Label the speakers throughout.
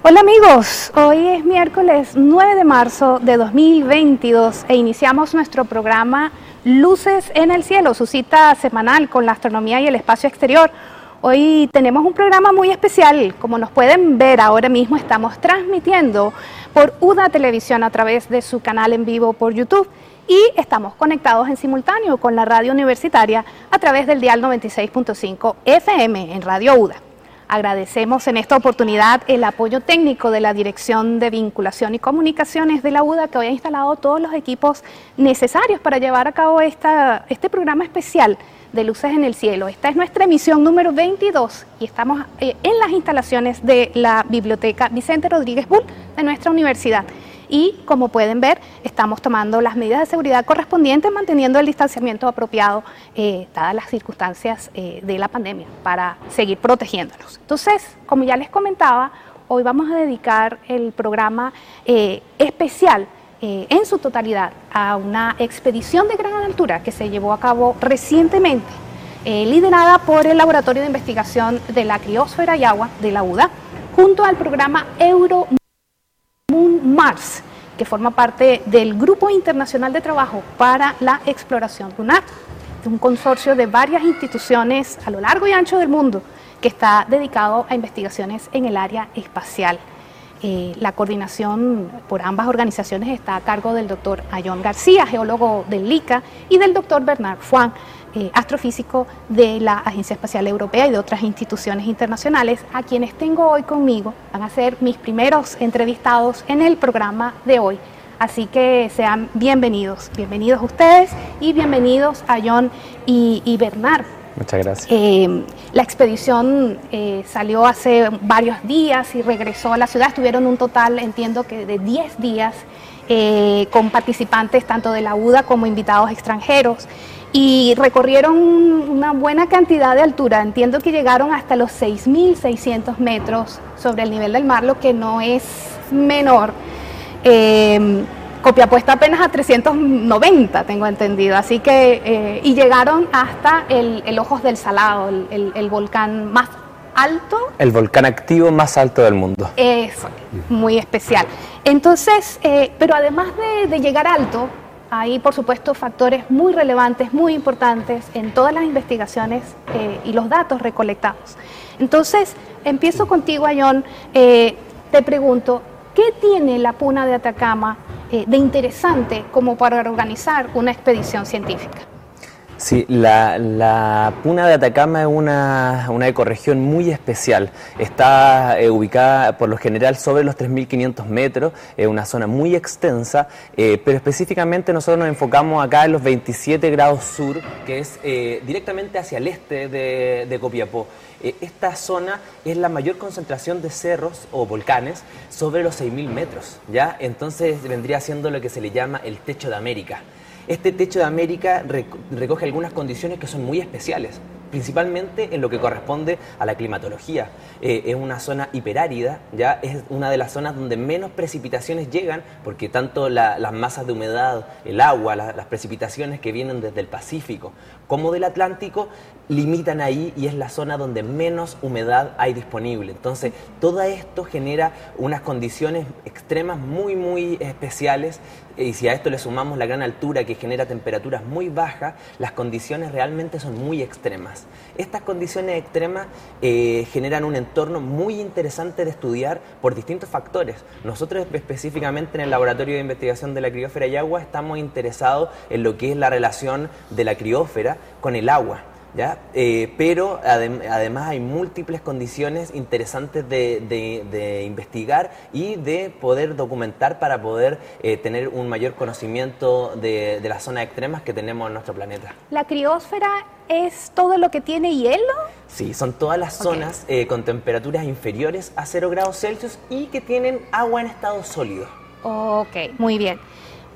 Speaker 1: Hola amigos, hoy es miércoles 9 de marzo de 2022 e iniciamos nuestro programa Luces en el Cielo, su cita semanal con la astronomía y el espacio exterior. Hoy tenemos un programa muy especial, como nos pueden ver ahora mismo estamos transmitiendo por UDA Televisión a través de su canal en vivo por YouTube y estamos conectados en simultáneo con la radio universitaria a través del dial 96.5 FM en Radio UDA. Agradecemos en esta oportunidad el apoyo técnico de la Dirección de Vinculación y Comunicaciones de la UDA que hoy ha instalado todos los equipos necesarios para llevar a cabo esta, este programa especial de Luces en el Cielo. Esta es nuestra emisión número 22 y estamos eh, en las instalaciones de la Biblioteca Vicente Rodríguez Bull de nuestra universidad y como pueden ver estamos tomando las medidas de seguridad correspondientes manteniendo el distanciamiento apropiado eh, dadas las circunstancias eh, de la pandemia para seguir protegiéndonos. Entonces, como ya les comentaba, hoy vamos a dedicar el programa eh, especial en su totalidad a una expedición de gran altura que se llevó a cabo recientemente, liderada por el Laboratorio de Investigación de la Criósfera y Agua de la UDA, junto al programa Euro Moon Mars, que forma parte del Grupo Internacional de Trabajo para la Exploración Lunar, un consorcio de varias instituciones a lo largo y ancho del mundo que está dedicado a investigaciones en el área espacial. Eh, la coordinación por ambas organizaciones está a cargo del doctor Ayón García, geólogo del LICA, y del doctor Bernard Fuan, eh, astrofísico de la Agencia Espacial Europea y de otras instituciones internacionales, a quienes tengo hoy conmigo. Van a ser mis primeros entrevistados en el programa de hoy. Así que sean bienvenidos, bienvenidos ustedes y bienvenidos a John y, Bernard.
Speaker 2: Muchas gracias.
Speaker 1: Eh, la expedición eh, salió hace varios días y regresó a la ciudad. Estuvieron un total, entiendo que de 10 días, con participantes tanto de la UDA como invitados extranjeros y recorrieron una buena cantidad de altura. Entiendo que llegaron hasta los 6.600 metros sobre el nivel del mar, lo que no es menor. Eh, puesta apenas a 390, tengo entendido. Así que, eh, y llegaron hasta el, Ojos del Salado, el, volcán más alto.
Speaker 2: El volcán activo más alto del mundo.
Speaker 1: Es muy especial. Entonces, eh, pero además de llegar alto, hay, por supuesto, factores muy relevantes, muy importantes en todas las investigaciones eh, y los datos recolectados. Entonces, empiezo contigo, Ayón. Eh, te pregunto, ¿qué tiene la Puna de Atacama eh, de interesante como para organizar una expedición científica?
Speaker 2: Sí, la, Puna de Atacama es una, una ecorregión muy especial. Está eh, ubicada por lo general sobre los 3.500 metros, es una zona muy extensa, eh, pero específicamente nosotros nos enfocamos acá en los 27 grados sur, que es eh, directamente hacia el este de, de Copiapó. esta zona es la mayor concentración de cerros o volcanes sobre los 6.000 metros, ¿ya? Entonces vendría siendo lo que se le llama el techo de América. Este techo de América recoge algunas condiciones que son muy especiales principalmente en lo que corresponde a la climatología. Eh, es una zona hiperárida, ya es una de las zonas donde menos precipitaciones llegan, porque tanto las masas de humedad, el agua, las precipitaciones que vienen desde el Pacífico como del Atlántico limitan ahí y es la zona donde menos humedad hay disponible. Entonces, todo esto genera unas condiciones extremas muy, muy especiales y si a esto le sumamos la gran altura que genera temperaturas muy bajas, las condiciones realmente son muy extremas. Estas condiciones extremas eh, generan un entorno muy interesante de estudiar por distintos factores. Nosotros específicamente en el Laboratorio de Investigación de la Criósfera y Agua estamos interesados en lo que es la relación de la criósfera con el agua. Eh, pero además hay múltiples condiciones interesantes de, investigar y de poder documentar para poder eh, tener un mayor conocimiento de, las zonas extremas que tenemos en nuestro planeta.
Speaker 1: ¿La criósfera es todo lo que tiene hielo?
Speaker 2: Sí, son todas las zonas eh, con temperaturas inferiores a 0 grados Celsius y que tienen agua en estado sólido.
Speaker 1: Ok, muy bien.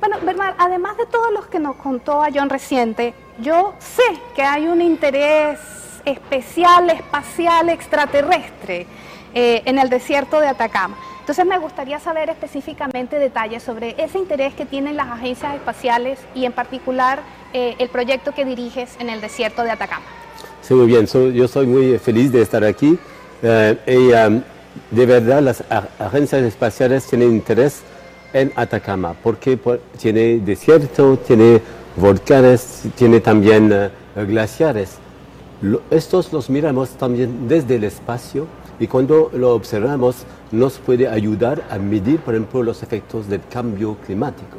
Speaker 1: Bueno, Bernard, además de todos los que nos contó a John reciente, yo sé que hay un interés especial, espacial, extraterrestre eh, en el desierto de Atacama. Entonces me gustaría saber específicamente detalles sobre ese interés que tienen las agencias espaciales y en particular eh, el proyecto que diriges en el desierto de Atacama.
Speaker 3: Sí, muy bien. yo soy muy feliz de estar aquí. Eh, de verdad las agencias espaciales tienen interés en Atacama, porque tiene desierto, tiene volcanes, tiene también eh, glaciares. estos los miramos también desde el espacio y cuando lo observamos nos puede ayudar a medir, por ejemplo, los efectos del cambio climático.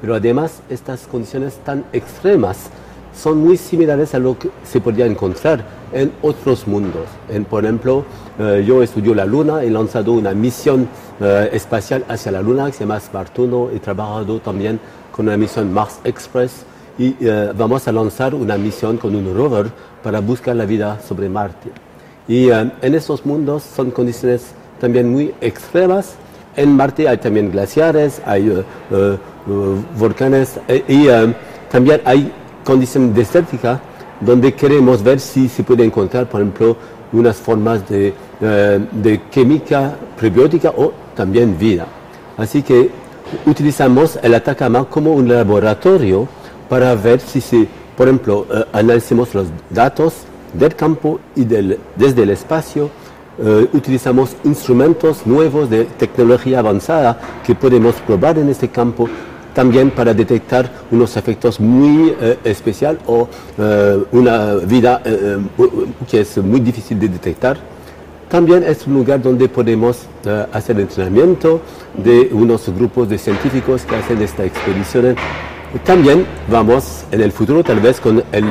Speaker 3: Pero además estas condiciones tan extremas son muy similares a lo que se podría encontrar en otros mundos. En, por ejemplo, eh, yo estudio la Luna, he lanzado una misión espacial hacia la Luna que se llama Spartuno, he trabajado también con una misión Mars Express y eh, vamos a lanzar una misión con un rover para buscar la vida sobre Marte. Y en estos mundos son condiciones también muy extremas. En Marte hay también glaciares, hay volcanes y también hay condiciones desérticas donde queremos ver si se puede encontrar, por ejemplo, unas formas de, eh, de química prebiótica o también vida. Así que utilizamos el Atacama como un laboratorio para ver si, por ejemplo, eh, analicemos los datos del campo y desde el espacio, eh, utilizamos instrumentos nuevos de tecnología avanzada que podemos probar en este campo también para detectar unos efectos muy eh, especiales o eh, una vida que es muy difícil de detectar. También es un lugar donde podemos hacer entrenamiento de unos grupos de científicos que hacen esta expedición. También vamos en el futuro, tal vez con el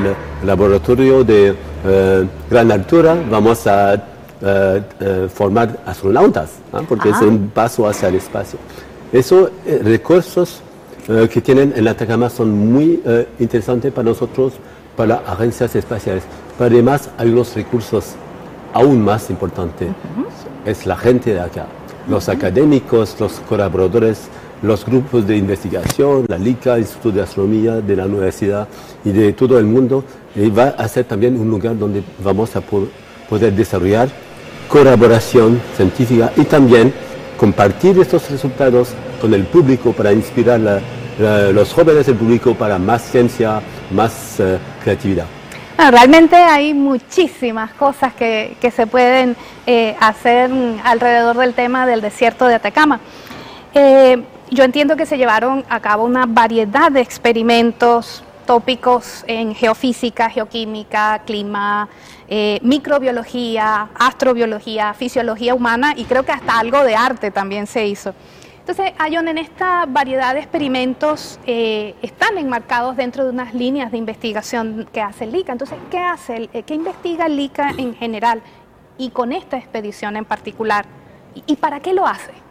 Speaker 3: laboratorio de gran altura, vamos a formar astronautas, porque es ah. un paso hacia el espacio. Esos recursos eh, que tienen en Atacama son muy eh, interesantes para nosotros, para agencias espaciales. Pero además hay unos recursos aún más importantes. Es la gente de acá, los académicos, los colaboradores, los grupos de investigación, la LICA, el Instituto de Astronomía de la universidad y de todo el mundo. Y va a ser también un lugar donde vamos a poder desarrollar colaboración científica y también compartir estos resultados con el público para inspirar la, los jóvenes del público para más ciencia, más eh, creatividad.
Speaker 1: Realmente hay muchísimas cosas que, se pueden eh, hacer alrededor del tema del desierto de Atacama. Eh, yo entiendo que se llevaron a cabo una variedad de experimentos tópicos en geofísica, geoquímica, clima, microbiología, astrobiología, fisiología humana y creo que hasta algo de arte también se hizo. Entonces, Ayon, en esta variedad de experimentos eh, están enmarcados dentro de unas líneas de investigación que hace el LICA. Entonces, ¿qué hace, qué investiga el LICA en general y con esta expedición en particular? y para qué lo hace?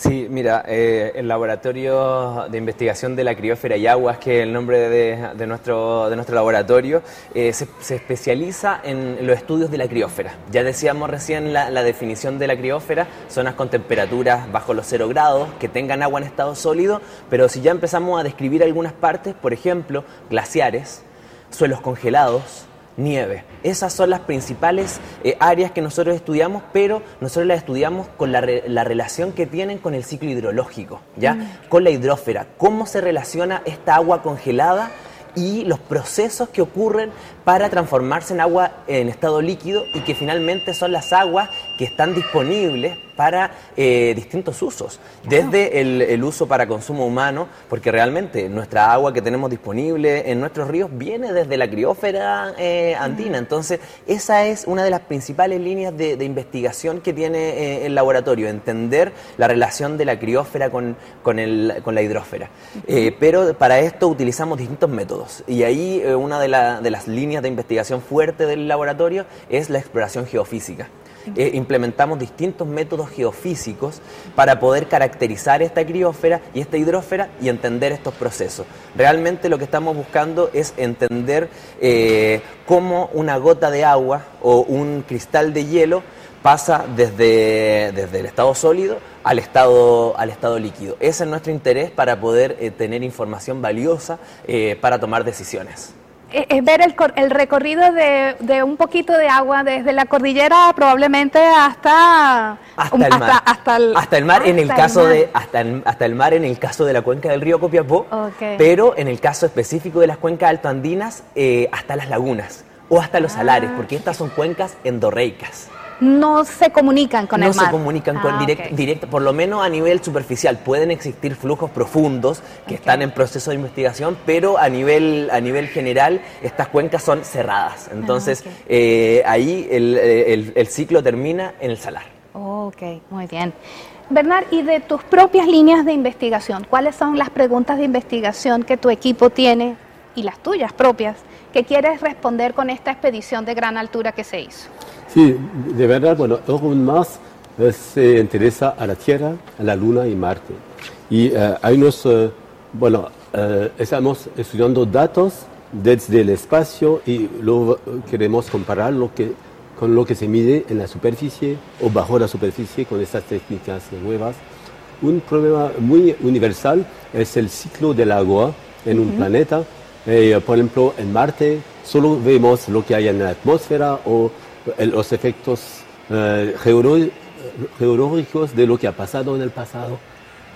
Speaker 2: Sí, mira, eh, el Laboratorio de Investigación de la Criófera y Aguas, que es el nombre de, nuestro, de nuestro laboratorio, eh, se, especializa en los estudios de la criófera. Ya decíamos recién la, la, definición de la criófera, zonas con temperaturas bajo los cero grados, que tengan agua en estado sólido, pero si ya empezamos a describir algunas partes, por ejemplo, glaciares, suelos congelados, nieve. Esas son las principales eh, áreas que nosotros estudiamos, pero nosotros las estudiamos con la, relación que tienen con el ciclo hidrológico, ¿ya? Mm. Con la hidrófera. ¿Cómo se relaciona esta agua congelada y los procesos que ocurren para transformarse en agua en estado líquido y que finalmente son las aguas que están disponibles para eh, distintos usos, desde el, uso para consumo humano, porque realmente nuestra agua que tenemos disponible en nuestros ríos viene desde la criófera eh, andina, entonces esa es una de las principales líneas de, investigación que tiene eh, el laboratorio, entender la relación de la criófera con, con, con la hidrófera. pero para esto utilizamos distintos métodos. Y ahí una de, de las líneas de investigación fuerte del laboratorio es la exploración geofísica. Eh, implementamos distintos métodos geofísicos para poder caracterizar esta criósfera y esta hidrósfera y entender estos procesos. Realmente lo que estamos buscando es entender eh, cómo una gota de agua o un cristal de hielo pasa desde, desde el estado sólido al estado, al estado líquido. Ese es nuestro interés para poder eh, tener información valiosa para tomar decisiones.
Speaker 1: Eh, es ver el, el recorrido de, de, un poquito de agua desde la cordillera probablemente hasta
Speaker 2: hasta el mar, hasta, el, hasta el mar en el caso de hasta el, hasta el mar en el caso de la cuenca del río Copiapó, pero en el caso específico de las cuencas altoandinas eh, hasta las lagunas o hasta los salares, ah. porque estas son cuencas endorreicas.
Speaker 1: No se comunican con el mar.
Speaker 2: No se comunican con ah, directo, por lo menos a nivel superficial. Pueden existir flujos profundos que están en proceso de investigación, pero a nivel, a nivel general estas cuencas son cerradas. Ah, Entonces eh, ahí el, el, ciclo termina en el salar.
Speaker 1: ok, muy bien. Bernard, y de tus propias líneas de investigación, ¿cuáles son las preguntas de investigación que tu equipo tiene y las tuyas propias que quieres responder con esta expedición de gran altura que se hizo?
Speaker 3: Sí, de verdad, bueno, aún más eh, se interesa a la Tierra, a la Luna y Marte. Y eh, hay unos, eh, bueno, estamos estudiando datos desde el espacio y lo queremos comparar lo que, con lo que se mide en la superficie o bajo la superficie con estas técnicas nuevas. Un problema muy universal es el ciclo del agua en un planeta. por ejemplo, en Marte solo vemos lo que hay en la atmósfera o los efectos eh, geológicos de lo que ha pasado en el pasado,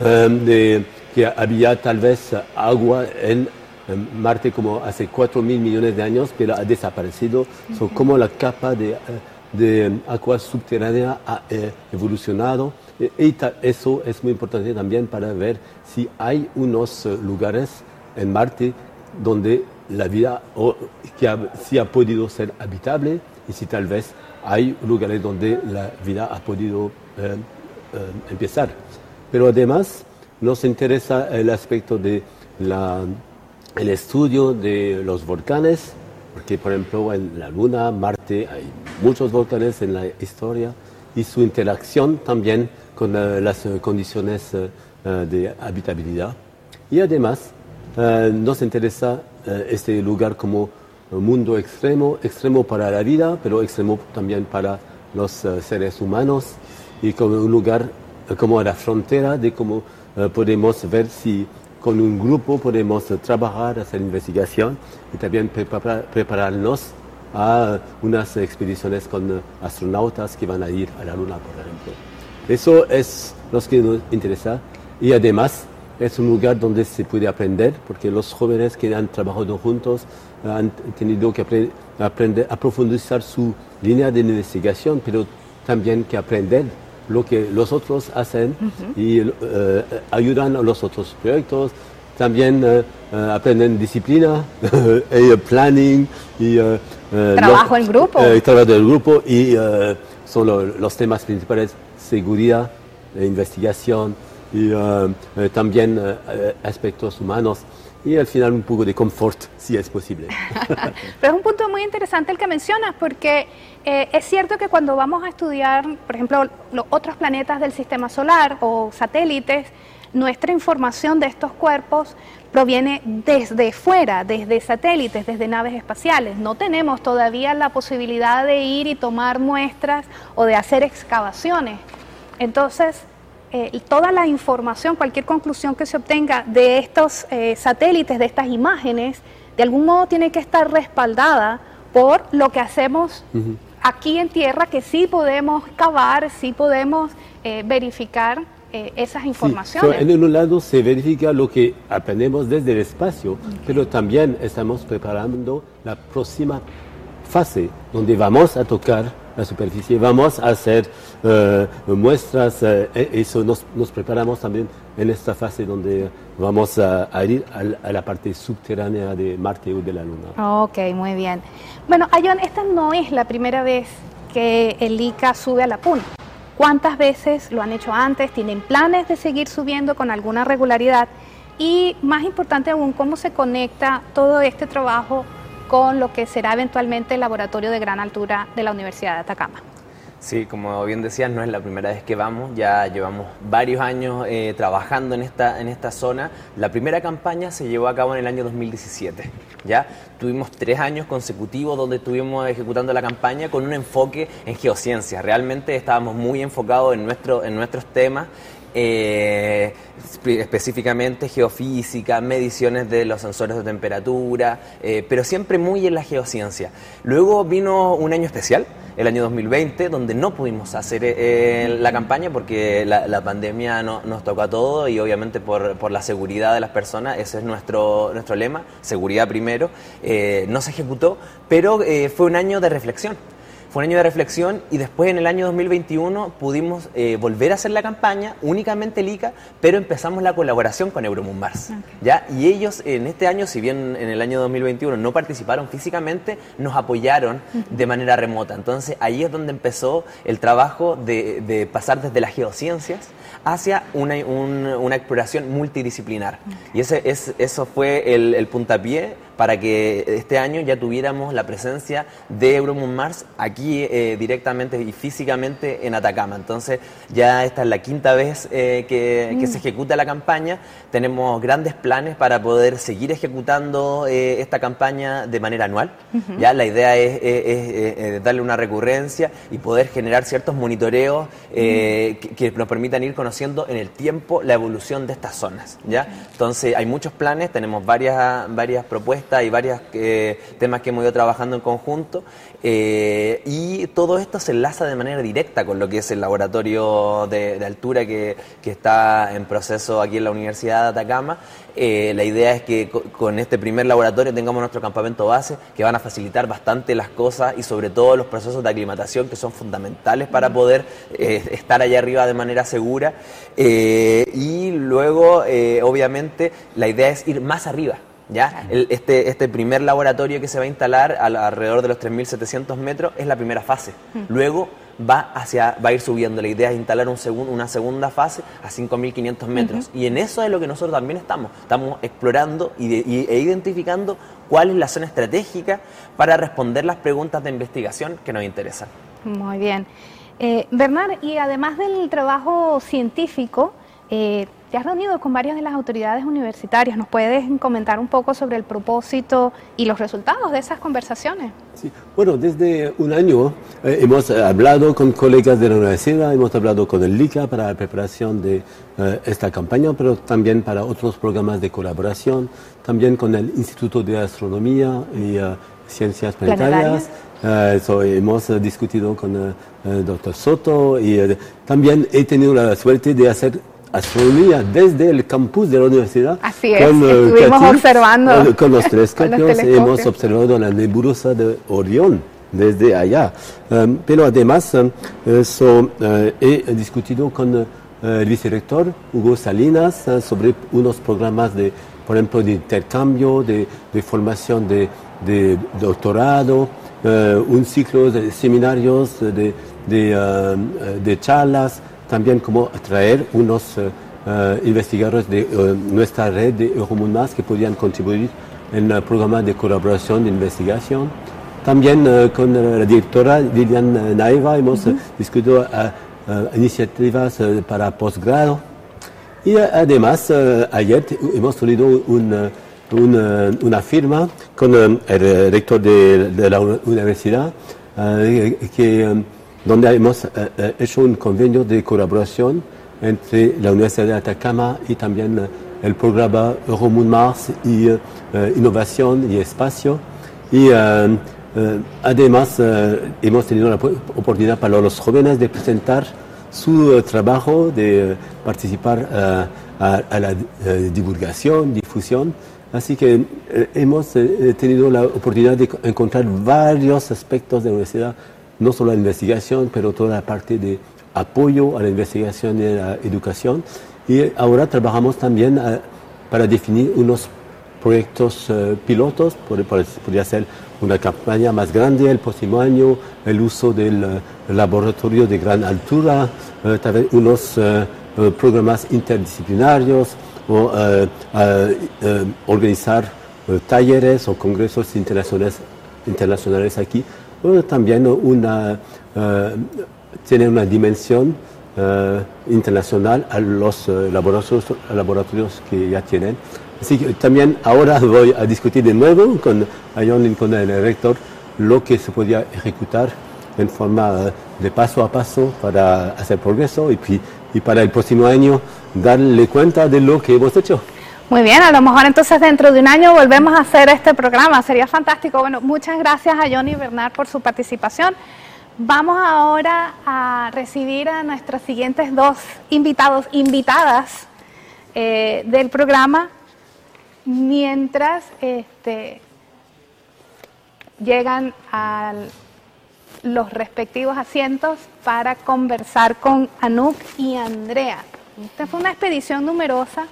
Speaker 3: eh, de que había tal vez agua en, Marte como hace 4 mil millones de años, pero ha desaparecido, son como la capa de, de agua subterránea ha eh, evolucionado. Y eso es muy importante también para ver si hay unos lugares en Marte donde la vida o, que ha, si ha podido ser habitable y si tal vez hay lugares donde la vida ha podido eh, eh, empezar. Pero además nos interesa el aspecto de el estudio de los volcanes, porque por ejemplo en la Luna, Marte, hay muchos volcanes en la historia y su interacción también con eh, las condiciones de habitabilidad. Y además nos interesa este lugar como un mundo extremo, extremo para la vida, pero extremo también para los eh, seres humanos y como un lugar eh, como la frontera de cómo eh, podemos ver si con un grupo podemos trabajar, hacer investigación y también prepararnos a unas expediciones con astronautas que van a ir a la Luna, por ejemplo. Eso es lo que nos interesa y además es un lugar donde se puede aprender, porque los jóvenes que han trabajado juntos han tenido que aprender a profundizar su línea de investigación, pero también que aprender lo que los otros hacen y eh, ayudan a los otros proyectos. También eh, eh, aprenden disciplina, y planning y
Speaker 1: trabajo en grupo.
Speaker 3: trabajo en grupo y son los temas principales seguridad, investigación y también aspectos humanos y al final un poco de confort, si es posible.
Speaker 1: Pero es un punto muy interesante el que mencionas, porque eh, es cierto que cuando vamos a estudiar, por ejemplo, los otros planetas del sistema solar o satélites, nuestra información de estos cuerpos proviene desde fuera, desde satélites, desde naves espaciales. No tenemos todavía la posibilidad de ir y tomar muestras o de hacer excavaciones. Entonces, eh, toda la información, cualquier conclusión que se obtenga de estos eh, satélites, de estas imágenes, de algún modo tiene que estar respaldada por lo que hacemos aquí en tierra, que sí podemos cavar, sí podemos eh, verificar esas informaciones.
Speaker 3: en un lado se verifica lo que aprendemos desde el espacio, pero también estamos preparando la próxima fase, donde vamos a tocar la superficie, vamos a hacer eh, muestras, eh, e-, eso nos, preparamos también en esta fase donde vamos a, ir a, la parte subterránea de Marte o de la Luna.
Speaker 1: Ok, muy bien. Bueno, Ayon, esta no es la primera vez que el ICA sube a la PUN. ¿Cuántas veces lo han hecho antes? ¿Tienen planes de seguir subiendo con alguna regularidad? Y más importante aún, ¿cómo se conecta todo este trabajo con lo que será eventualmente el laboratorio de gran altura de la Universidad de Atacama.
Speaker 2: Sí, como bien decías, no es la primera vez que vamos, ya llevamos varios años eh, trabajando en esta, en esta zona. La primera campaña se llevó a cabo en el año 2017, ¿ya? Tuvimos tres años consecutivos donde estuvimos ejecutando la campaña con un enfoque en geociencias. Realmente estábamos muy enfocados en, nuestro, en nuestros temas eh, específicamente geofísica, mediciones de los sensores de temperatura, eh, pero siempre muy en la geociencia. Luego vino un año especial, el año 2020, donde no pudimos hacer eh, la campaña porque la, pandemia no, nos tocó a todos y obviamente por, por, la seguridad de las personas, ese es nuestro, nuestro lema, seguridad primero, no se ejecutó, pero fue un año de reflexión fue un año de reflexión y después en el año 2021 pudimos eh, volver a hacer la campaña, únicamente el ICA, pero empezamos la colaboración con Euromoon Mars. ¿ya? Y ellos en este año, si bien en el año 2021 no participaron físicamente, nos apoyaron de manera remota. Entonces ahí es donde empezó el trabajo de, pasar desde las geociencias hacia una, una exploración multidisciplinar. Y ese, es, eso fue el, el puntapié para que este año ya tuviéramos la presencia de Euromoon Mars aquí eh, directamente y físicamente en Atacama. Entonces ya esta es la quinta vez eh, que, se ejecuta la campaña. Tenemos grandes planes para poder seguir ejecutando eh, esta campaña de manera anual. Ya la idea es, darle una recurrencia y poder generar ciertos monitoreos que, que, nos permitan ir conociendo en el tiempo la evolución de estas zonas. ¿ya? Entonces hay muchos planes, tenemos varias, varias propuestas y varios eh, temas que hemos ido trabajando en conjunto. Eh, y todo esto se enlaza de manera directa con lo que es el laboratorio de, altura que, está en proceso aquí en la Universidad de Atacama. Eh, la idea es que con este primer laboratorio tengamos nuestro campamento base, que van a facilitar bastante las cosas y sobre todo los procesos de aclimatación que son fundamentales para poder estar allá arriba de manera segura. y luego, obviamente, la idea es ir más arriba. ¿Ya? este, este primer laboratorio que se va a instalar alrededor de los 3.700 metros es la primera fase. Mm. Luego va, hacia, va a ir subiendo. La idea es instalar un una segunda fase a 5.500 metros. Y en eso es lo que nosotros también estamos. Estamos explorando y, e identificando cuál es la zona estratégica para responder las preguntas de investigación que nos interesan.
Speaker 1: Muy bien. Eh, Bernard, y además del trabajo científico, eh, te has reunido con varias de las autoridades universitarias. ¿Nos puedes comentar un poco sobre el propósito y los resultados de esas conversaciones?
Speaker 3: Sí. Bueno, desde un año eh, hemos hablado con colegas de la universidad, hemos hablado con el LICA para la preparación de eh, esta campaña, pero también para otros programas de colaboración, también con el Instituto de Astronomía y uh, Ciencias Planetarias. hemos discutido con el doctor Soto y también he tenido la suerte de hacer astronomía desde el campus de la universidad.
Speaker 1: Así es, con, eh, estuvimos observando.
Speaker 3: Eh, con los telescopios hemos observado la nebulosa de Orión desde allá. Um, pero además, um, eso, uh, he discutido con uh, el vicerrector Hugo Salinas uh, sobre unos programas de, por ejemplo, de intercambio, de, de formación de, de doctorado, un ciclo de seminarios, de, de charlas también como atraer unos eh, eh, investigadores de eh, nuestra red de Euromundas que podían contribuir en el programa de colaboración de investigación. También con la directora Lilian Naiva hemos discutido iniciativas para posgrado. Y además, ayer hemos tenido una firma con el rector de, de la universidad que donde hemos eh, eh, hecho un convenio de colaboración entre la Universidad de Atacama y también eh, el programa Euromoon Mars y Innovación y Espacio. Y además hemos tenido la oportunidad para los jóvenes de presentar su trabajo, de participar a, la divulgación, difusión. Así que hemos tenido la oportunidad de encontrar varios aspectos de la universidad no solo la investigación, pero toda la parte de apoyo a la investigación y a la educación. Y ahora trabajamos también eh, para definir unos proyectos uh, pilotos, podría ser una campaña más grande el próximo año, el uso del uh, laboratorio de gran altura, unos programas interdisciplinarios o organizar talleres o congresos internacionales, internacionales aquí también eh, tiene una dimensión eh, internacional a los eh, laboratorios, que ya tienen. Así que también ahora voy a discutir de nuevo con Ayon con el rector lo que se podía ejecutar en forma de paso a paso para hacer progreso y, y para el próximo año darle cuenta de lo que hemos hecho.
Speaker 1: Muy bien, a lo mejor entonces dentro de un año volvemos a hacer este programa, sería fantástico. Bueno, muchas gracias a Johnny Bernard por su participación. Vamos ahora a recibir a nuestros siguientes dos invitados, invitadas eh, del programa, mientras este, llegan al los respectivos asientos para conversar con Anuk y Andrea. Esta fue una expedición numerosa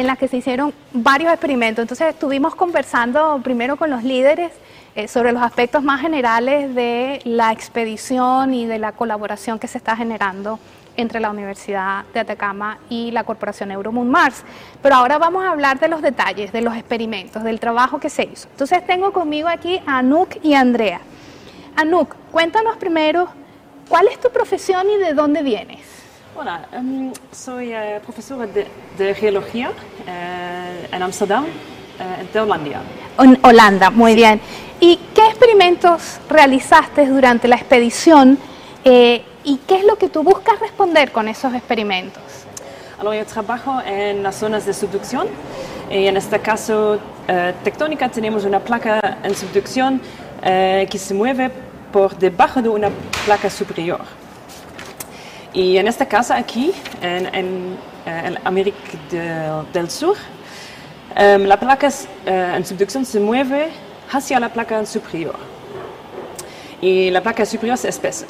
Speaker 1: en la que se hicieron varios experimentos. Entonces estuvimos conversando primero con los líderes eh, sobre los aspectos más generales de la expedición y de la colaboración que se está generando entre la Universidad de Atacama y la Corporación Euromoon Mars. Pero ahora vamos a hablar de los detalles, de los experimentos, del trabajo que se hizo. Entonces tengo conmigo aquí a Anuk y Andrea. Anuk, cuéntanos primero cuál es tu profesión y de dónde vienes.
Speaker 4: Hola, um, soy uh, profesora de, de geología uh, en Amsterdam, uh, de Holanda.
Speaker 1: En Holanda, muy bien. ¿Y qué experimentos realizaste durante la expedición eh, y qué es lo que tú buscas responder con esos experimentos?
Speaker 4: Alors, yo trabajo en las zonas de subducción y en este caso eh, tectónica tenemos una placa en subducción eh, que se mueve por debajo de una placa superior. Y en este caso aquí, en, en, eh, en América de- del Sur, em, la placa eh, en subducción se mueve hacia la placa superior. Y la placa superior se espesa.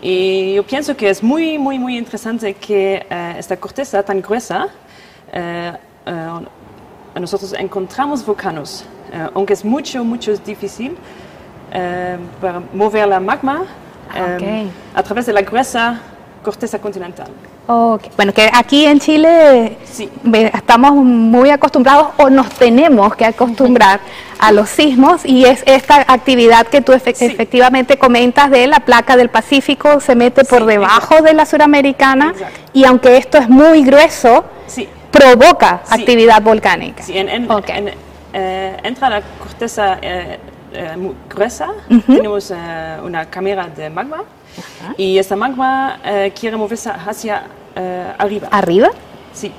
Speaker 4: Y yo pienso que es muy, muy, muy interesante que eh, esta corteza tan gruesa, nosotros encontramos volcanos, aunque es mucho, mucho difícil para mover la magma eh, a través de la gruesa corteza continental.
Speaker 1: Ok, Bueno, que aquí en Chile
Speaker 4: Sí.
Speaker 1: estamos muy acostumbrados o nos tenemos que acostumbrar a los sismos y es esta actividad que tú efe-
Speaker 4: Sí.
Speaker 1: efectivamente comentas de la placa del Pacífico se mete por
Speaker 4: Sí,
Speaker 1: debajo
Speaker 4: exacto.
Speaker 1: de la suramericana
Speaker 4: Exacto.
Speaker 1: y aunque esto es muy grueso, provoca actividad volcánica.
Speaker 4: sí en, en-
Speaker 1: Ok.
Speaker 4: en- eh, entra la corteza eh, eh, muy gruesa, tenemos eh, una cámara de magma y esta magma eh, quiere moverse hacia eh, arriba.
Speaker 1: Arriba.
Speaker 4: Sí,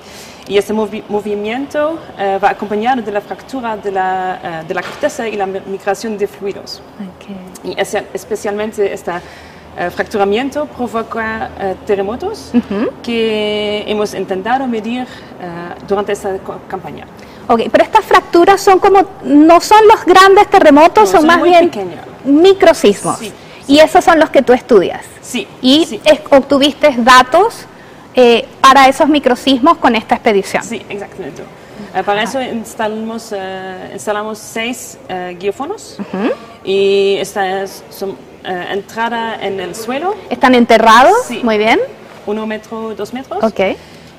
Speaker 4: y este movi- movimiento eh, va acompañado de la fractura de la, de la corteza y la mi- migración de fluidos.
Speaker 1: Ok.
Speaker 4: Y es- especialmente este eh, fracturamiento provoca eh, terremotos que hemos intentado medir eh, durante esta campaña.
Speaker 1: Ok, pero estas fracturas son como, no son los grandes terremotos,
Speaker 4: No,
Speaker 1: son,
Speaker 4: son
Speaker 1: más bien
Speaker 4: pequeños.
Speaker 1: microsismos.
Speaker 4: Sí,
Speaker 1: Y esos son los que tú estudias.
Speaker 4: Sí,
Speaker 1: Y
Speaker 4: sí.
Speaker 1: es- obtuviste datos eh, para esos microsismos con esta expedición.
Speaker 4: Sí, exactamente. Eh, para eso instalamos, eh, instalamos seis geofonos y esta es son, entrada en el suelo,
Speaker 1: ¿Están enterrados?
Speaker 4: Sí.
Speaker 1: Muy bien.
Speaker 4: uno metro, dos metros.
Speaker 1: Ok.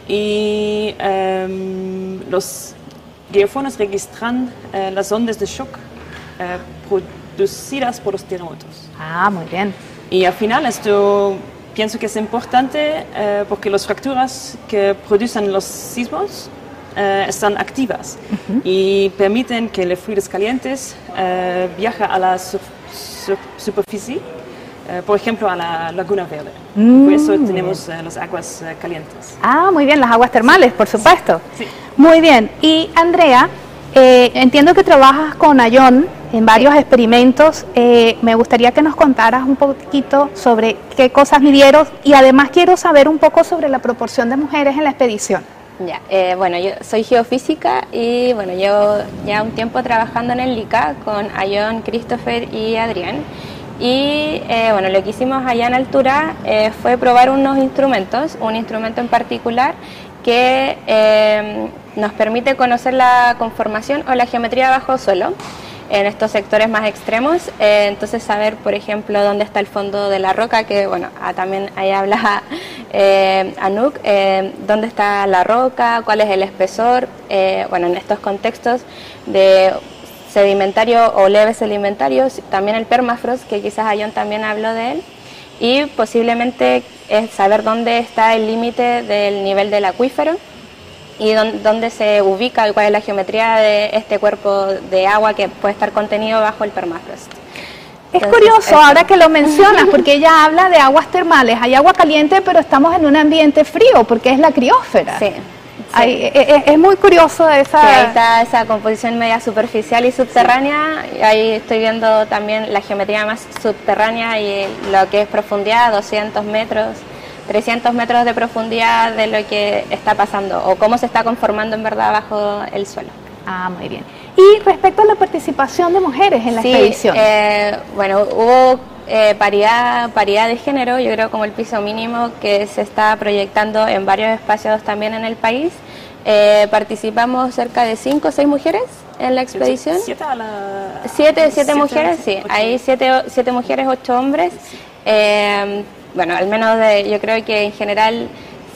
Speaker 4: Y em, los geofonos registran eh, las ondas de shock eh, producidas por los terremotos.
Speaker 1: Ah, muy bien.
Speaker 4: Y al final esto pienso que es importante eh, porque las fracturas que producen los sismos eh, están activas y permiten que los fluidos calientes eh, viajen a la su- su- superficie, por ejemplo a la Laguna Verde. Por eso tenemos eh, las aguas calientes.
Speaker 1: Ah, muy bien, las aguas termales, por supuesto.
Speaker 4: Sí.
Speaker 1: Muy bien. Y Andrea, eh, entiendo que trabajas con Ayon en varios experimentos. Eh, me gustaría que nos contaras un poquito sobre qué cosas midieron y además quiero saber un poco sobre la proporción de mujeres en la expedición.
Speaker 5: Ya, eh, bueno, yo soy geofísica y bueno, llevo ya un tiempo trabajando en el LICA con Ayon, Christopher y Adrián. Y eh, bueno, lo que hicimos allá en altura fue probar unos instrumentos, un instrumento en particular que eh, nos permite conocer la conformación o la geometría bajo suelo en estos sectores más extremos. Eh, entonces saber, por ejemplo, dónde está el fondo de la roca, que bueno, ah, también ahí habla eh, Anouk, eh, dónde está la roca, cuál es el espesor, eh, bueno, en estos contextos de sedimentario o leves sedimentarios, también el permafrost, que quizás Ayon también habló de él, y posiblemente es saber dónde está el límite del nivel del acuífero y dón- dónde se ubica y cuál es la geometría de este cuerpo de agua que puede estar contenido bajo el permafrost.
Speaker 1: Es
Speaker 5: Entonces,
Speaker 1: curioso
Speaker 5: eso.
Speaker 1: ahora que lo mencionas, porque ella habla de aguas termales. Hay agua caliente, pero estamos en un ambiente frío, porque es la criósfera.
Speaker 5: Sí.
Speaker 1: E- e- es, muy curioso esa...
Speaker 5: Sí, ahí está esa composición media superficial y subterránea. Ahí estoy viendo también la geometría más subterránea y lo que es profundidad, 200 metros, 300 metros de profundidad de lo que está pasando o cómo se está conformando en verdad bajo el suelo.
Speaker 1: Ah, muy bien. Y respecto a la participación de mujeres en la
Speaker 5: Sí,
Speaker 1: expedición.
Speaker 5: eh, bueno, hubo eh, paridad, paridad de género, yo creo como el piso mínimo que se está proyectando en varios espacios también en el país. Eh, participamos cerca de cinco o seis mujeres en la expedición.
Speaker 4: ¿Siete a la...
Speaker 5: Siete, siete mujeres, sí. Hay siete, siete mujeres, ocho hombres. Eh, bueno, al menos de, yo creo que en general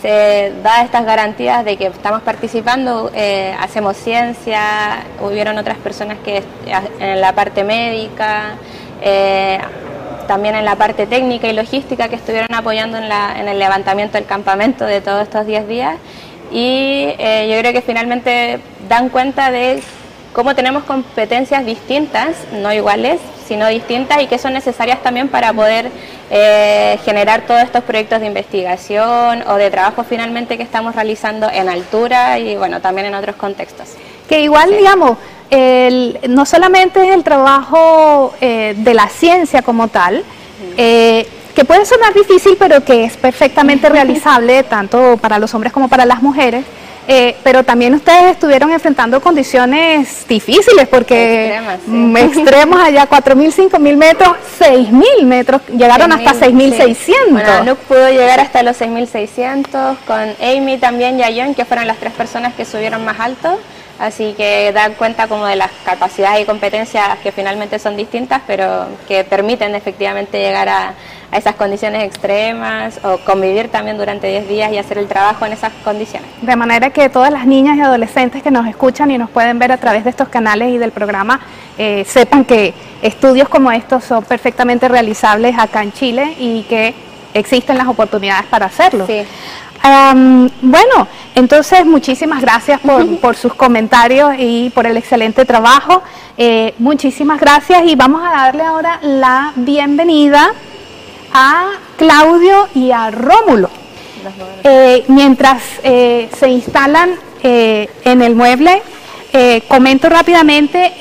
Speaker 5: se da estas garantías de que estamos participando, eh, hacemos ciencia, hubieron otras personas que en la parte médica, eh, también en la parte técnica y logística que estuvieron apoyando en, la, en el levantamiento del campamento de todos estos 10 días. Y eh, yo creo que finalmente dan cuenta de cómo tenemos competencias distintas, no iguales, sino distintas y que son necesarias también para poder eh, generar todos estos proyectos de investigación o de trabajo finalmente que estamos realizando en altura y bueno, también en otros contextos.
Speaker 1: Que igual, digamos, no solamente es el trabajo eh, de la ciencia como tal, eh, que puede sonar difícil, pero que es perfectamente realizable tanto para los hombres como para las mujeres, eh, pero también ustedes estuvieron enfrentando condiciones difíciles porque extremas, mm, extremos allá 4.000, 5.000 metros, 6.000 metros, llegaron hasta 6.600.
Speaker 5: Bueno, Nuke pudo llegar hasta los 6.600, con Amy también y Ayon, que fueron las tres personas que subieron más alto. Así que dan cuenta como de las capacidades y competencias que finalmente son distintas, pero que permiten efectivamente llegar a, a esas condiciones extremas o convivir también durante 10 días y hacer el trabajo en esas condiciones.
Speaker 1: De manera que todas las niñas y adolescentes que nos escuchan y nos pueden ver a través de estos canales y del programa eh, sepan que estudios como estos son perfectamente realizables acá en Chile y que existen las oportunidades para hacerlo. Sí. Bueno, entonces muchísimas gracias por, sus comentarios y por el excelente trabajo. Eh, muchísimas gracias y vamos a darle ahora la bienvenida a Claudio y a Rómulo. Eh, mientras eh, se instalan eh, en el mueble, comento rápidamente,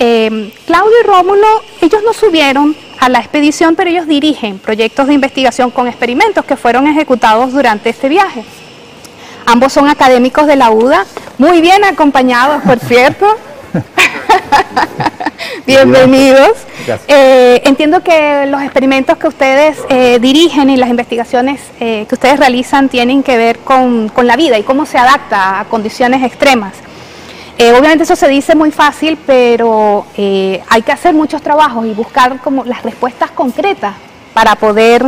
Speaker 1: Claudio y Rómulo, ellos no subieron a la expedición, pero ellos dirigen proyectos de investigación con experimentos que fueron ejecutados durante este viaje. Ambos son académicos de la UDA, muy bien acompañados, por cierto. Bienvenidos. Eh, entiendo que los experimentos que ustedes eh, dirigen y las investigaciones eh, que ustedes realizan tienen que ver con, la vida y cómo se adapta a condiciones extremas. obviamente eso se dice muy fácil, pero hay que hacer muchos trabajos y buscar como las respuestas concretas para poder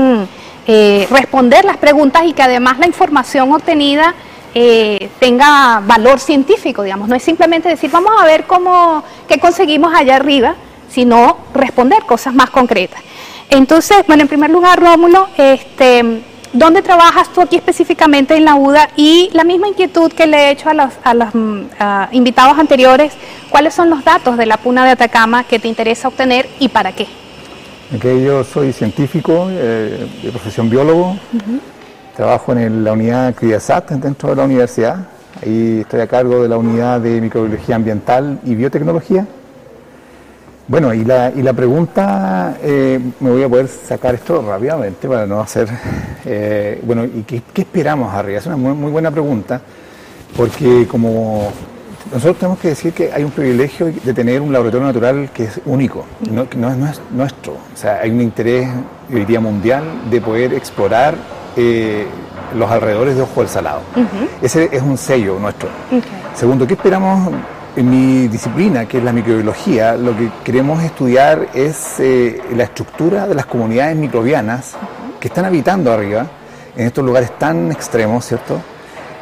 Speaker 1: responder las preguntas y que además la información obtenida eh, tenga valor científico, digamos. No es simplemente decir, vamos a ver cómo, qué conseguimos allá arriba, sino responder cosas más concretas. Entonces, bueno, en primer lugar, Rómulo, este, ¿dónde trabajas tú aquí específicamente en la UDA? Y la misma inquietud que le he hecho a los, a los mm, invitados anteriores, ¿cuáles son los datos de la Puna de Atacama que te interesa obtener y para qué?
Speaker 6: Yo soy científico, eh, de profesión biólogo, Trabajo en la unidad CRIASAT dentro de la universidad. Ahí estoy a cargo de la unidad de microbiología ambiental y biotecnología. Bueno, y la, y la pregunta, eh, me voy a poder sacar esto rápidamente para no hacer... Eh, bueno, ¿y qué, esperamos arriba? Es una muy, buena pregunta, porque como nosotros tenemos que decir que hay un privilegio de tener un laboratorio natural que es único, no, no, es, no es nuestro. O sea, hay un interés, yo diría, mundial de poder explorar eh, los alrededores de Ojo del Salado. Ese es un sello nuestro. Segundo, ¿qué esperamos en mi disciplina, que es la microbiología? Lo que queremos estudiar es eh, la estructura de las comunidades microbianas que están habitando arriba, en estos lugares tan extremos, ¿cierto?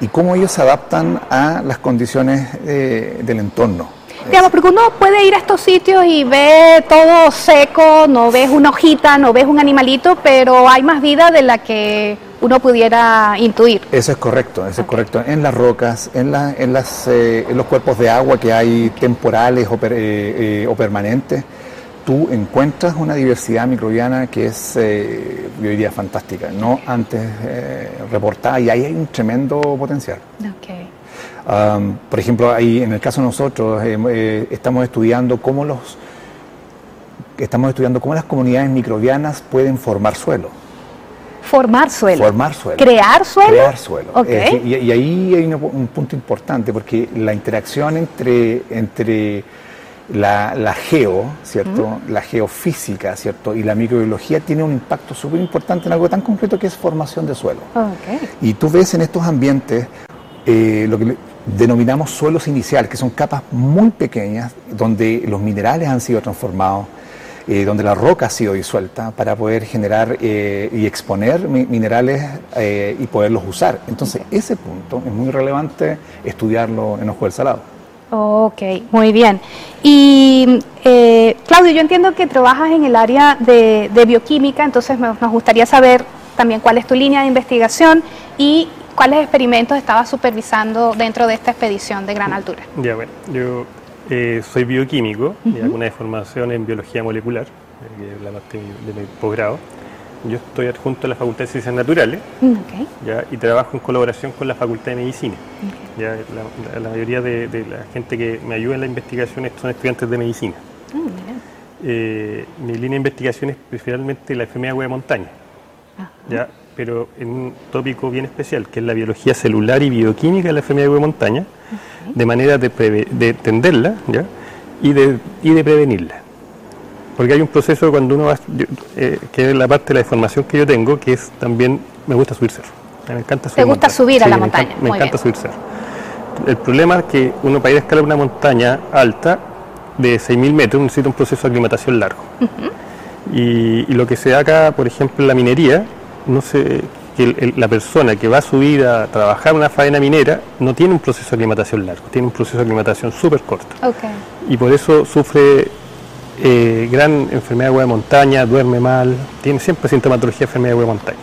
Speaker 6: Y cómo ellos se adaptan a las condiciones eh, del entorno.
Speaker 1: Digamos, porque uno puede ir a estos sitios y ve todo seco, no ves una hojita, no ves un animalito, pero hay más vida de la que uno pudiera intuir.
Speaker 6: Eso es correcto, eso es correcto. En las rocas, en, la, en, las, eh, en los cuerpos de agua que hay temporales o, eh, eh, permanentes, tú encuentras una diversidad microbiana que es, yo diría, fantástica, no antes reportada, y ahí hay un tremendo potencial. Okay por ejemplo, ahí en el caso de nosotros eh, eh, estamos estudiando cómo los estamos estudiando cómo las comunidades microbianas pueden formar suelo.
Speaker 1: Formar suelo.
Speaker 6: Formar suelo.
Speaker 1: Crear suelo.
Speaker 6: Crear suelo. y, ahí hay un, punto importante porque la interacción entre, entre la, la geo, ¿cierto? La geofísica, ¿cierto? Y la microbiología tiene un impacto súper importante en algo tan concreto que es formación de suelo.
Speaker 1: Ok.
Speaker 6: Y tú ves en estos ambientes eh, lo que denominamos suelos iniciales, que son capas muy pequeñas donde los minerales han sido transformados, eh, donde la roca ha sido disuelta para poder generar eh, y exponer mi- minerales eh, y poderlos usar. Entonces, ese punto es muy relevante estudiarlo en Ojo del Salado.
Speaker 1: Ok, muy bien. Y eh, Claudio, yo entiendo que trabajas en el área de, de bioquímica, entonces me- nos gustaría saber también cuál es tu línea de investigación y cuáles experimentos estabas supervisando dentro de esta expedición de gran altura.
Speaker 7: Ya, bueno, yo eh, soy bioquímico y hago una formación en biología molecular, eh, que es la parte de mi- de mi posgrado. Yo estoy adjunto a la Facultad de Ciencias Naturales
Speaker 1: Mm.
Speaker 7: ¿ya? y trabajo en colaboración con la Facultad de Medicina. ¿ya? La, mayoría de, de la gente que me ayuda en la investigación son estudiantes de medicina. Eh, mi línea de investigación es principalmente la enfermedad de hueá de montaña, ¿ya? pero en un tópico bien especial, que es la biología celular y bioquímica de la enfermedad de hueá de montaña, de manera de, de entenderla ¿ya? Y, de, y de prevenirla. Porque hay un proceso cuando uno va, yo- eh, que es la parte de la información que yo tengo, que es también, me gusta subir cerro. Me encanta subir
Speaker 1: ¿Te gusta
Speaker 7: montaña.
Speaker 1: subir a la
Speaker 7: me
Speaker 1: montaña?
Speaker 7: encanta- Me
Speaker 1: Muy
Speaker 7: encanta
Speaker 1: bien.
Speaker 7: subir cerro. El problema es que uno para ir a escalar una montaña alta de 6.000 metros necesita un proceso de aclimatación largo. y, y lo que se da acá, por ejemplo, en la minería, no sé, que el- el- la persona que va a subir a trabajar una faena minera no tiene un proceso de aclimatación largo, tiene un proceso de aclimatación súper corto.
Speaker 1: Ok.
Speaker 7: Y por eso sufre eh, gran enfermedad de hueá de montaña, duerme mal, tiene siempre sintomatología de enfermedad de hueá de montaña.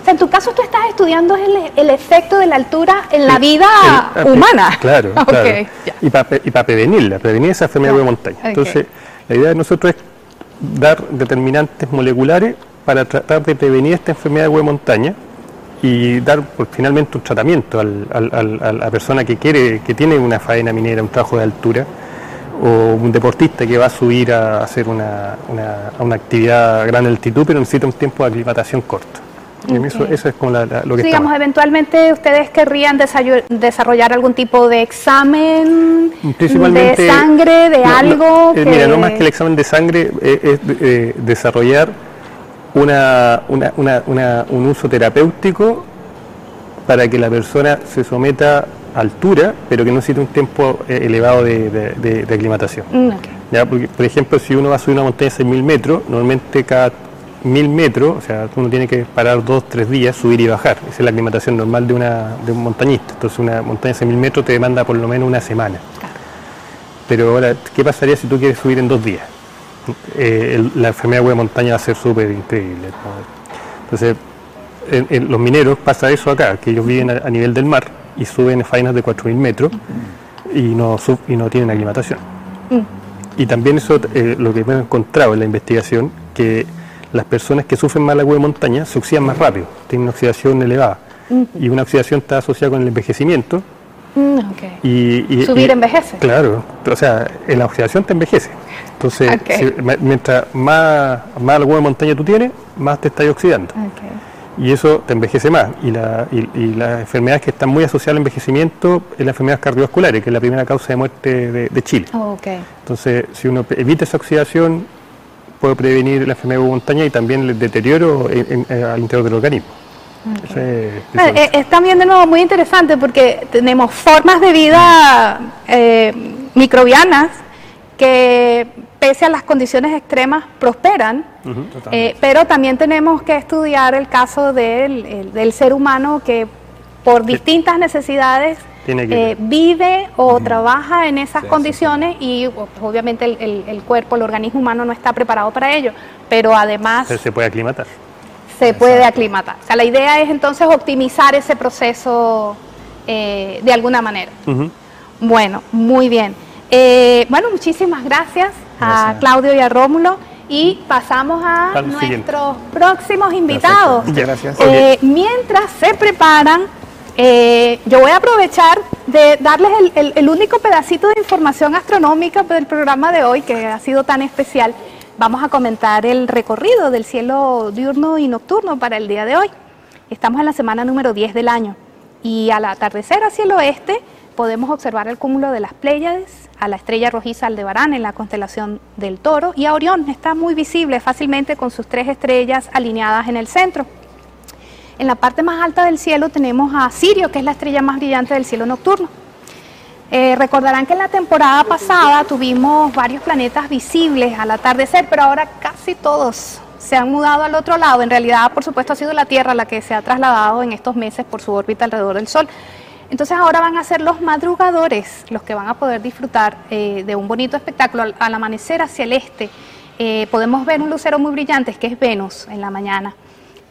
Speaker 1: O sea, en tu caso tú estás estudiando el, el efecto de la altura en la vida
Speaker 7: El-
Speaker 1: humana.
Speaker 7: Claro,
Speaker 1: Ok,
Speaker 7: claro. Y para y pa prevenirla, prevenir esa enfermedad
Speaker 1: Claro,
Speaker 7: de montaña. Entonces, la idea de nosotros es dar determinantes moleculares para tratar de prevenir esta enfermedad de montaña y dar pues, finalmente un tratamiento al- al- al- a la persona que quiere, que tiene una faena minera, un trabajo de altura, o un deportista que va a subir a hacer una, una- a una actividad a gran altitud, pero necesita un tiempo de aclimatación corto. Eso, es como la- la- lo que está
Speaker 1: digamos, eventualmente ustedes querrían desarrollar algún tipo de examen
Speaker 7: Principalmente,
Speaker 1: de sangre, de
Speaker 7: no,
Speaker 1: algo.
Speaker 7: eh,
Speaker 1: que...
Speaker 7: Mira, no más que el examen de sangre eh, es eh, desarrollar una, una- una- una- un uso terapéutico para que la persona se someta altura, pero que no necesite un tiempo eh, elevado de, de- de- de aclimatación.
Speaker 1: Mm, ok.
Speaker 7: ¿ya? Porque, por ejemplo, si uno va a subir una montaña de 6.000 metros, normalmente cada 1.000 metros, o sea, uno tiene que parar dos, tres días, subir y bajar. Esa es la aclimatación normal de, una, de un montañista. Entonces, una montaña de 6.000 metros te demanda por lo menos una semana. Pero ahora, ¿qué pasaría si tú quieres subir en dos días? Eh, el- la enfermedad de montaña va a ser súper increíble. ¿no? Entonces, en, en los mineros pasa eso acá, que ellos viven a, a nivel del mar y suben faenas de 4.000 metros y no, sub- y no tienen aclimatación. Y también eso, eh, lo que hemos encontrado en la investigación, que las personas que sufren mala de montaña se oxidan más rápido, tienen una oxidación elevada. Y una oxidación está asociada con el envejecimiento.
Speaker 1: Mm.
Speaker 7: Y, y-
Speaker 1: Subir
Speaker 7: y-
Speaker 1: envejece.
Speaker 7: Claro, o sea, en la oxidación te envejece. Entonces, si- mientras más, más de montaña tú tienes, más te estás oxidando. Y eso te envejece más. Y, la, y, y las enfermedades que están muy asociadas al envejecimiento es la enfermedad cardiovasculares, que es la primera causa de muerte de, de Chile.
Speaker 1: Ok.
Speaker 7: Entonces, si uno evita esa oxidación, puede prevenir la enfermedad de montaña y también el deterioro en- en- eh, al interior del organismo. Eso es-
Speaker 1: Eh, eh, es también de nuevo muy interesante porque tenemos formas de vida eh, microbianas que pese a las condiciones extremas prosperan, eh, pero también tenemos que estudiar el caso del, el- del ser humano que por distintas necesidades
Speaker 7: Tiene que-
Speaker 1: eh, vive o trabaja en esas condiciones y pues, obviamente el, el- el cuerpo, el organismo humano no está preparado para ello, pero además
Speaker 7: se- se puede aclimatar.
Speaker 1: se puede aclimatar. O sea, la idea es entonces optimizar ese proceso eh, de alguna manera. Bueno, muy bien. Eh, bueno, muchísimas gracias, a. Claudio y a Rómulo y pasamos a
Speaker 7: Al siguiente.
Speaker 1: nuestros próximos invitados.
Speaker 6: Muchas gracias.
Speaker 1: Eh, mientras se preparan, eh, yo voy a aprovechar de darles el, el- el único pedacito de información astronómica del programa de hoy, que ha sido tan especial. Vamos a comentar el recorrido del cielo diurno y nocturno para el día de hoy. Estamos en la semana número 10 del año y al atardecer hacia el oeste podemos observar el cúmulo de las Pléyades, a la estrella rojiza Aldebarán en la constelación del Toro y a Orión está muy visible fácilmente con sus tres estrellas alineadas en el centro. En la parte más alta del cielo tenemos a Sirio, que es la estrella más brillante del cielo nocturno. Eh, recordarán que en la temporada pasada tuvimos varios planetas visibles al atardecer, pero ahora casi todos se han mudado al otro lado. En realidad, por supuesto, ha sido la Tierra la que se ha trasladado en estos meses por su órbita alrededor del Sol. Entonces ahora van a ser los madrugadores los que van a poder disfrutar eh, de un bonito espectáculo al, amanecer hacia el este. Eh, podemos ver un lucero muy brillante, que es Venus en la mañana.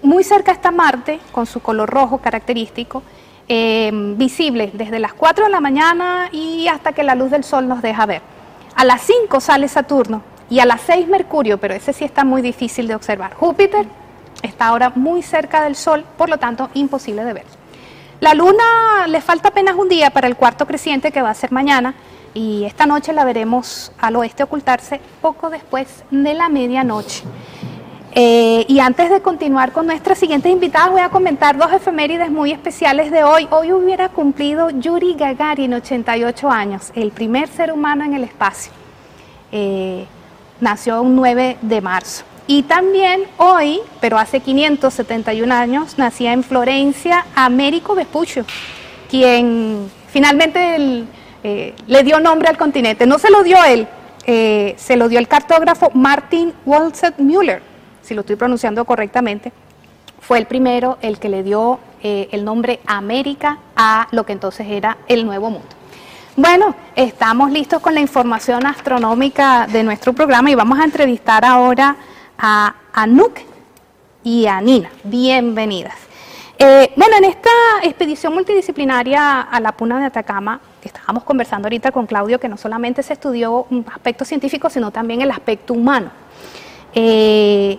Speaker 1: Muy cerca está Marte, con su color rojo característico, eh, visible desde las 4 de la mañana y hasta que la luz del sol nos deja ver. A las 5 sale Saturno y a las 6 Mercurio, pero ese sí está muy difícil de observar. Júpiter está ahora muy cerca del Sol, por lo tanto imposible de ver. La luna le falta apenas un día para el cuarto creciente que va a ser mañana y esta noche la veremos al oeste ocultarse poco después de la medianoche. Eh, y antes de continuar con nuestras siguientes invitadas, voy a comentar dos efemérides muy especiales de hoy. Hoy hubiera cumplido Yuri Gagarin, 88 años, el primer ser humano en el espacio. Eh, nació un 9 de marzo. Y también hoy, pero hace 571 años, nacía en Florencia Américo Vespuccio, quien finalmente eh, le dio nombre al continente. No se lo dio él, se lo dio el cartógrafo Martin Wolzet Müller si lo estoy pronunciando correctamente, fue el primero el que le dio eh, el nombre América a lo que entonces era el Nuevo Mundo. Bueno, estamos listos con la información astronómica de nuestro programa y vamos a entrevistar ahora a Anuk y a Nina. Bienvenidas. Eh, bueno, en esta expedición multidisciplinaria a la Puna de Atacama, estábamos conversando ahorita con Claudio, que no solamente se estudió un aspecto científico, sino también el aspecto humano. Eh,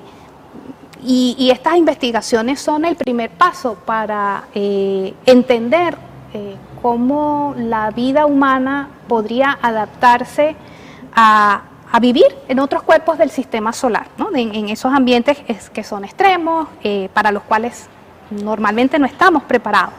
Speaker 1: y, estas investigaciones son el primer paso para eh, entender cómo la vida humana podría adaptarse a, vivir en otros cuerpos del sistema solar, en, esos ambientes que son extremos, eh, para los cuales normalmente no estamos preparados.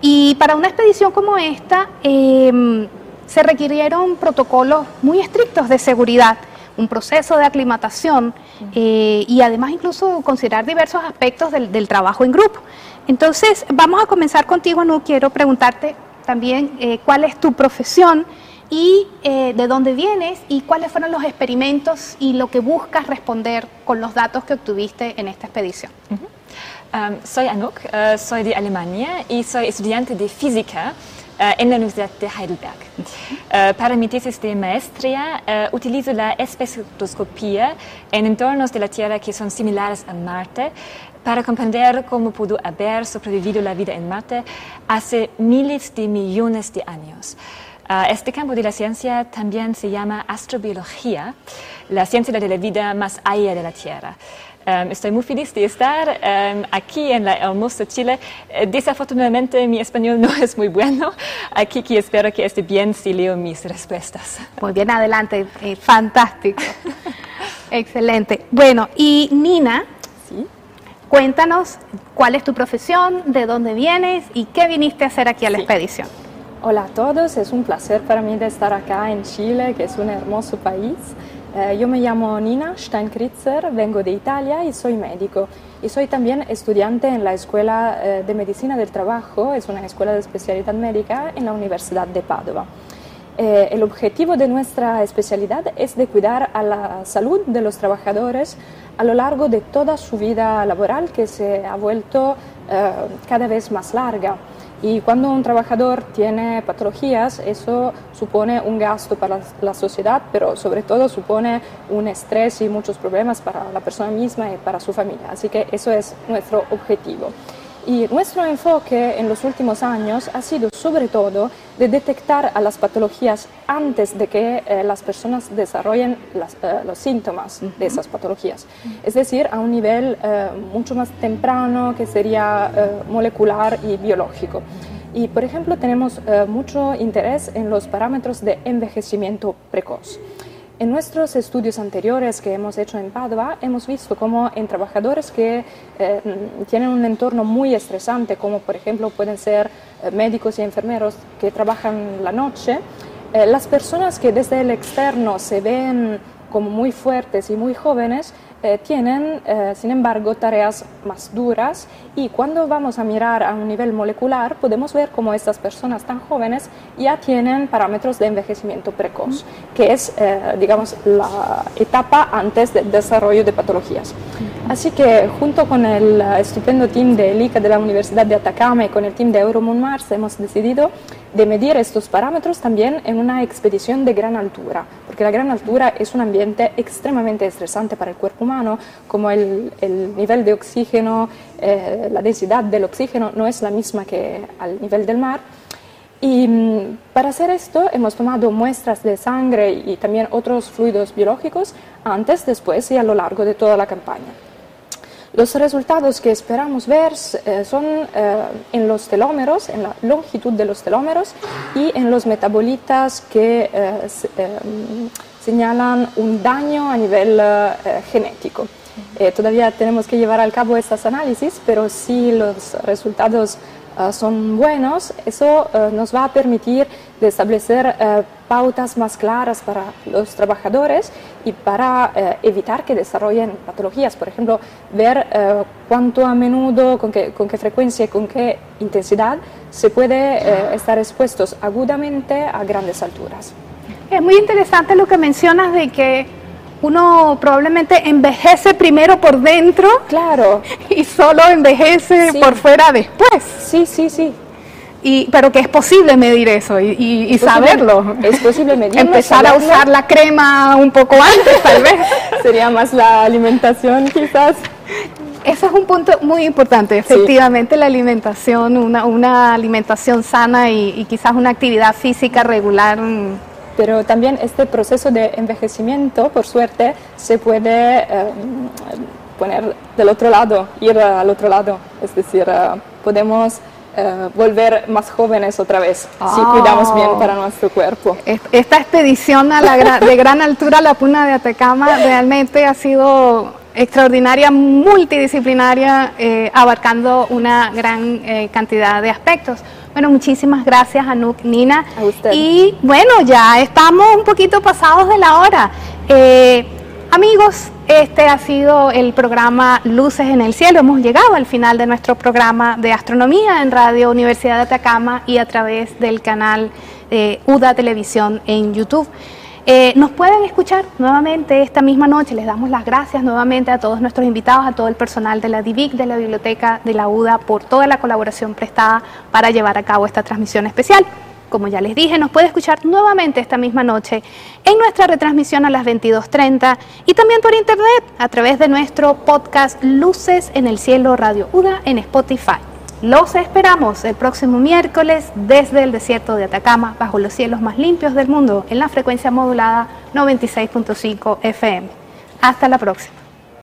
Speaker 1: Y para una expedición como esta em, se requirieron protocolos muy estrictos de seguridad un proceso de aclimatación eh, y además incluso considerar diversos aspectos del, trabajo en grupo. Entonces, vamos a comenzar contigo, Anu. Quiero preguntarte también eh, cuál es tu profesión y eh, de dónde vienes y cuáles fueron los experimentos y lo que buscas responder con los datos que obtuviste en esta expedición.
Speaker 8: Um, soy Anuk, soy de Alemania y soy estudiante de física eh, en la Universidad de Heidelberg. Eh, para mi tesis de maestría utilizo la espectroscopía en entornos de la Tierra que son similares a Marte para comprender cómo pudo haber sobrevivido la vida en Marte hace miles de millones de años. Este campo de la ciencia también se llama astrobiología, la ciencia de la vida más allá de la Tierra. Um, estoy muy feliz de estar um, aquí en la hermosa Chile. Uh, desafortunadamente mi español no es muy bueno, aquí que espero que esté bien si leo mis respuestas.
Speaker 1: Muy bien, adelante, eh, fantástico. Excelente. Bueno, y Nina, ¿Sí? cuéntanos cuál es tu profesión, de dónde vienes y qué viniste a hacer aquí a la expedición.
Speaker 9: Hola a todos, es un placer para mí de estar acá en Chile, que es un hermoso país. Eh, yo me llamo Nina Steinkritzer, vengo de Italia y soy médico. Y soy también estudiante en la Escuela eh, de Medicina del Trabajo, es una escuela de especialidad médica en la Universidad de Padova. Eh, el objetivo de nuestra especialidad es de cuidar a la salud de los trabajadores a lo largo de toda su vida laboral que se ha vuelto cada vez más larga. Y cuando un trabajador tiene patologías, eso supone un gasto para la sociedad, pero sobre todo supone un estrés y muchos problemas para la persona misma y para su familia. Así que eso es nuestro objetivo. Y nuestro enfoque en los últimos años ha sido sobre todo de detectar a las patologías antes de que eh, las personas desarrollen eh, los síntomas de esas patologías. Es decir, a un nivel eh, mucho más temprano que sería molecular y biológico. Y, por ejemplo, tenemos mucho interés en los parámetros de envejecimiento precoz. En nuestros estudios anteriores que hemos hecho en Padua, hemos visto como en trabajadores que eh, tienen un entorno muy estresante, como por ejemplo pueden ser eh, médicos y enfermeros que trabajan la noche, eh, las personas que desde el externo se ven como muy fuertes y muy jóvenes, eh, tienen, eh, sin embargo, tareas más duras. Y cuando vamos a mirar a un nivel molecular podemos ver cómo estas personas tan jóvenes ya tienen parámetros de envejecimiento precoz, que es, eh, digamos, la etapa antes del desarrollo de patologías. Así que junto con el estupendo team de ELICA de la Universidad de Atacama y con el team de Euromoon Mars hemos decidido de medir estos parámetros también en una expedición de gran altura, porque la gran altura es un ambiente extremadamente estresante para el cuerpo humano, como el, nivel de oxígeno, eh, la densidad del oxígeno no es la misma que al nivel del mar. Y mm, para hacer esto hemos tomado muestras de sangre y también otros fluidos biológicos antes, después y a lo largo de toda la campaña. Los resultados que esperamos ver eh, son eh, en los telómeros, en la longitud de los telómeros y en los metabolitas que eh, señalan un daño a nivel genético. todavía tenemos que llevar a cabo estos análisis, pero si los resultados son buenos, eso nos va a permitir de establecer pautas más claras para los trabajadores y para eh, evitar que desarrollen patologías. Por ejemplo, ver eh, cuánto a menudo, con qué, con qué frecuencia y con qué intensidad se puede eh, estar expuestos agudamente a grandes alturas.
Speaker 1: Es muy interesante lo que mencionas de que uno probablemente envejece primero por dentro.
Speaker 9: Claro.
Speaker 1: Y solo envejece por fuera después.
Speaker 9: Sí, sí, sí
Speaker 1: pero que es posible medir eso y, saberlo.
Speaker 9: Es posible medirlo.
Speaker 1: Empezar a usar la crema un poco antes, tal vez.
Speaker 9: Sería más la alimentación, quizás.
Speaker 1: Eso es un punto muy importante, efectivamente la alimentación, una, una alimentación sana y, quizás una actividad física regular.
Speaker 9: Pero también este proceso de envejecimiento, por suerte, se puede eh, poner del otro lado, ir al otro lado. Es decir, eh, podemos eh, volver más jóvenes otra vez, si ah. cuidamos bien para nuestro cuerpo.
Speaker 1: Esta expedición a la de gran altura a la Puna de Atacama realmente ha sido extraordinaria, multidisciplinaria, eh, abarcando una gran eh, cantidad de aspectos. Bueno, muchísimas gracias, Anuk, Nina.
Speaker 9: A usted.
Speaker 1: Y bueno, ya estamos un poquito pasados de la hora. Amigos, este ha sido el programa Luces en el Cielo. Hemos llegado al final de nuestro programa de astronomía en Radio Universidad de Atacama y a través del canal de UDA Televisión en YouTube. Eh, nos pueden escuchar nuevamente esta misma noche. Les damos las gracias nuevamente a todos nuestros invitados, a todo el personal de la DIVIC, de la Biblioteca de la UDA, por toda la colaboración prestada para llevar a cabo esta transmisión especial. Como ya les dije, nos puede escuchar nuevamente esta misma noche en nuestra retransmisión a las 22.30 y también por internet a través de nuestro podcast Luces en el Cielo Radio UDA en Spotify. Los esperamos el próximo miércoles desde el desierto de Atacama, bajo los cielos más limpios del mundo, en la frecuencia modulada 96.5 FM. Hasta la próxima.